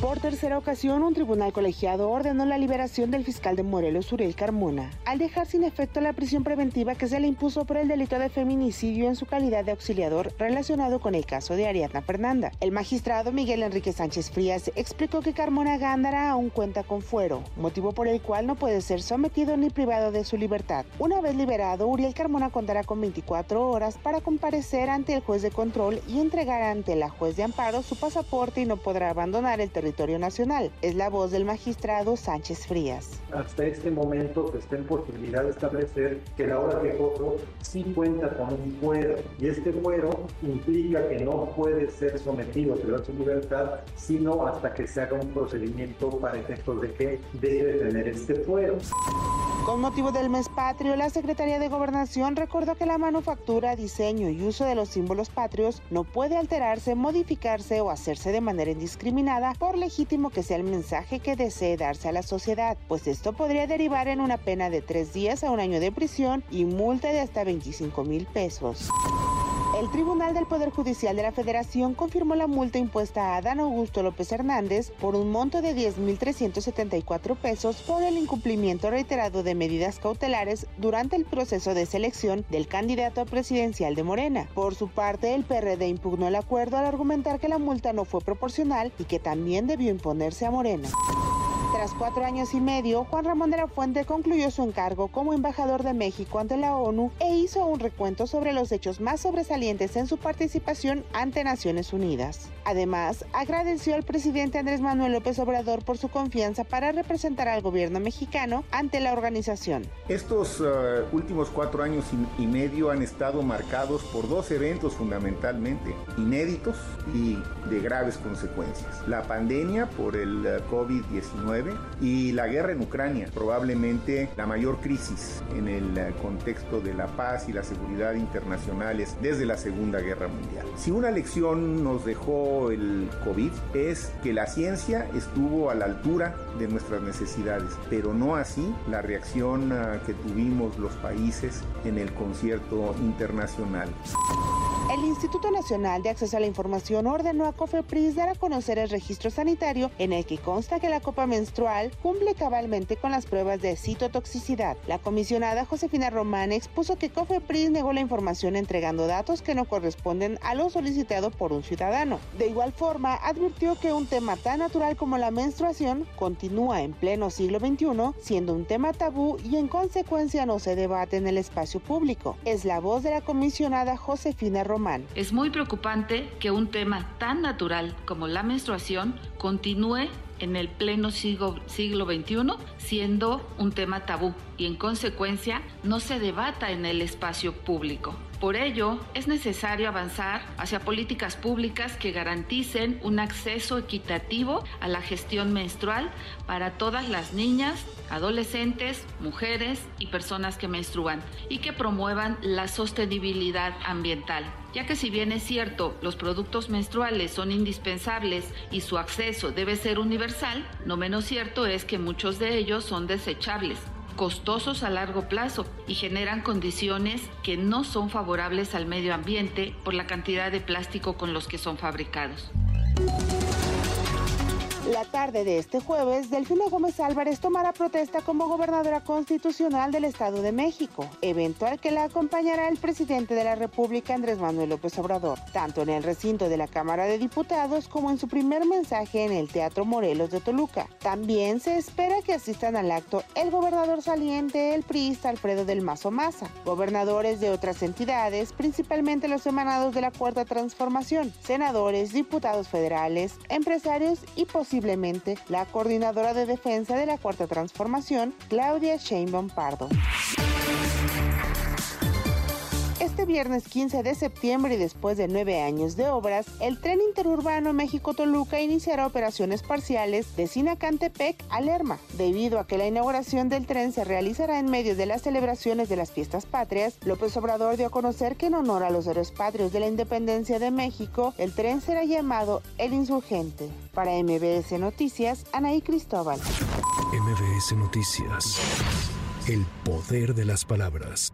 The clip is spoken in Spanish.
Por tercera ocasión, un tribunal colegiado ordenó la liberación del fiscal de Morelos, Uriel Carmona, al dejar sin efecto la prisión preventiva que se le impuso por el delito de feminicidio en su calidad de auxiliador relacionado con el caso de Ariadna Fernanda. El magistrado Miguel Enrique Sánchez Frías explicó que Carmona Gándara aún cuenta con fuero, motivo por el cual no puede ser sometido ni privado de su libertad. Una vez liberado, Uriel Carmona contará con 24 horas para comparecer ante el juez de control y entregar ante la juez de amparo su pasaporte y no podrá abandonar el territorio territorio nacional. Es la voz del magistrado Sánchez Frías. Hasta este momento se está en posibilidad de establecer que la hora que quejoso sí cuenta con un fuero y este fuero implica que no puede ser sometido a su libertad sino hasta que se haga un procedimiento para efectos de que debe tener este fuero. Con motivo del mes patrio, la Secretaría de Gobernación recordó que la manufactura, diseño y uso de los símbolos patrios no puede alterarse, modificarse o hacerse de manera indiscriminada, por legítimo que sea el mensaje que desee darse a la sociedad, pues esto podría derivar en una pena de tres días a un año de prisión y multa de hasta 25 mil pesos. El Tribunal del Poder Judicial de la Federación confirmó la multa impuesta a Adán Augusto López Hernández por un monto de 10.374 pesos por el incumplimiento reiterado de medidas cautelares durante el proceso de selección del candidato presidencial de Morena. Por su parte, el PRD impugnó el acuerdo al argumentar que la multa no fue proporcional y que también debió imponerse a Morena. Tras cuatro años y medio, Juan Ramón de la Fuente concluyó su encargo como embajador de México ante la ONU e hizo un recuento sobre los hechos más sobresalientes en su participación ante Naciones Unidas. Además, agradeció al presidente Andrés Manuel López Obrador por su confianza para representar al gobierno mexicano ante la organización. Estos uh, últimos cuatro años y medio han estado marcados por dos eventos fundamentalmente inéditos y de graves consecuencias. La pandemia por el uh, COVID-19 y la guerra en Ucrania, probablemente la mayor crisis en el eh, contexto de la paz y la seguridad internacionales desde la Segunda Guerra Mundial. Si una lección nos dejó el COVID es que la ciencia estuvo a la altura de nuestras necesidades, pero no así la reacción eh, que tuvimos los países en el concierto internacional. El Instituto Nacional de Acceso a la Información ordenó a COFEPRIS dar a conocer el registro sanitario en el que consta que la copa menstrual cumple cabalmente con las pruebas de citotoxicidad. La comisionada Josefina Román expuso que COFEPRIS negó la información entregando datos que no corresponden a lo solicitado por un ciudadano. De igual forma, advirtió que un tema tan natural como la menstruación continúa en pleno siglo XXI siendo un tema tabú y en consecuencia no se debate en el espacio público. Es la voz de la comisionada Josefina Román es muy preocupante que un tema tan natural como la menstruación continúe en el pleno siglo, XXI siendo un tema tabú y en consecuencia no se debata en el espacio público. Por ello, es necesario avanzar hacia políticas públicas que garanticen un acceso equitativo a la gestión menstrual para todas las niñas, adolescentes, mujeres y personas que menstruan y que promuevan la sostenibilidad ambiental, ya que si bien es cierto, los productos menstruales son indispensables y su acceso debe ser universal, no menos cierto es que muchos de ellos son desechables costosos a largo plazo y generan condiciones que no son favorables al medio ambiente por la cantidad de plástico con los que son fabricados. La tarde de este jueves, Delfina Gómez Álvarez tomará protesta como gobernadora constitucional del Estado de México, evento al que la acompañará el presidente de la República, Andrés Manuel López Obrador, tanto en el recinto de la Cámara de Diputados como en su primer mensaje en el Teatro Morelos de Toluca. También se espera que asistan al acto el gobernador saliente, el priista Alfredo del Mazo Maza, gobernadores de otras entidades, principalmente los emanados de la Cuarta Transformación, senadores, diputados federales, empresarios y posibles posiblemente la coordinadora de defensa de la Cuarta Transformación, Claudia Sheinbaum Pardo. Viernes 15 de septiembre y después de nueve años de obras, el tren interurbano México-Toluca iniciará operaciones parciales de Sinacantepec a Lerma. Debido a que la inauguración del tren se realizará en medio de las celebraciones de las fiestas patrias, López Obrador dio a conocer que en honor a los héroes patrios de la independencia de México, el tren será llamado El Insurgente. Para MBS Noticias, Anaí Cristóbal. MBS Noticias. El poder de las palabras.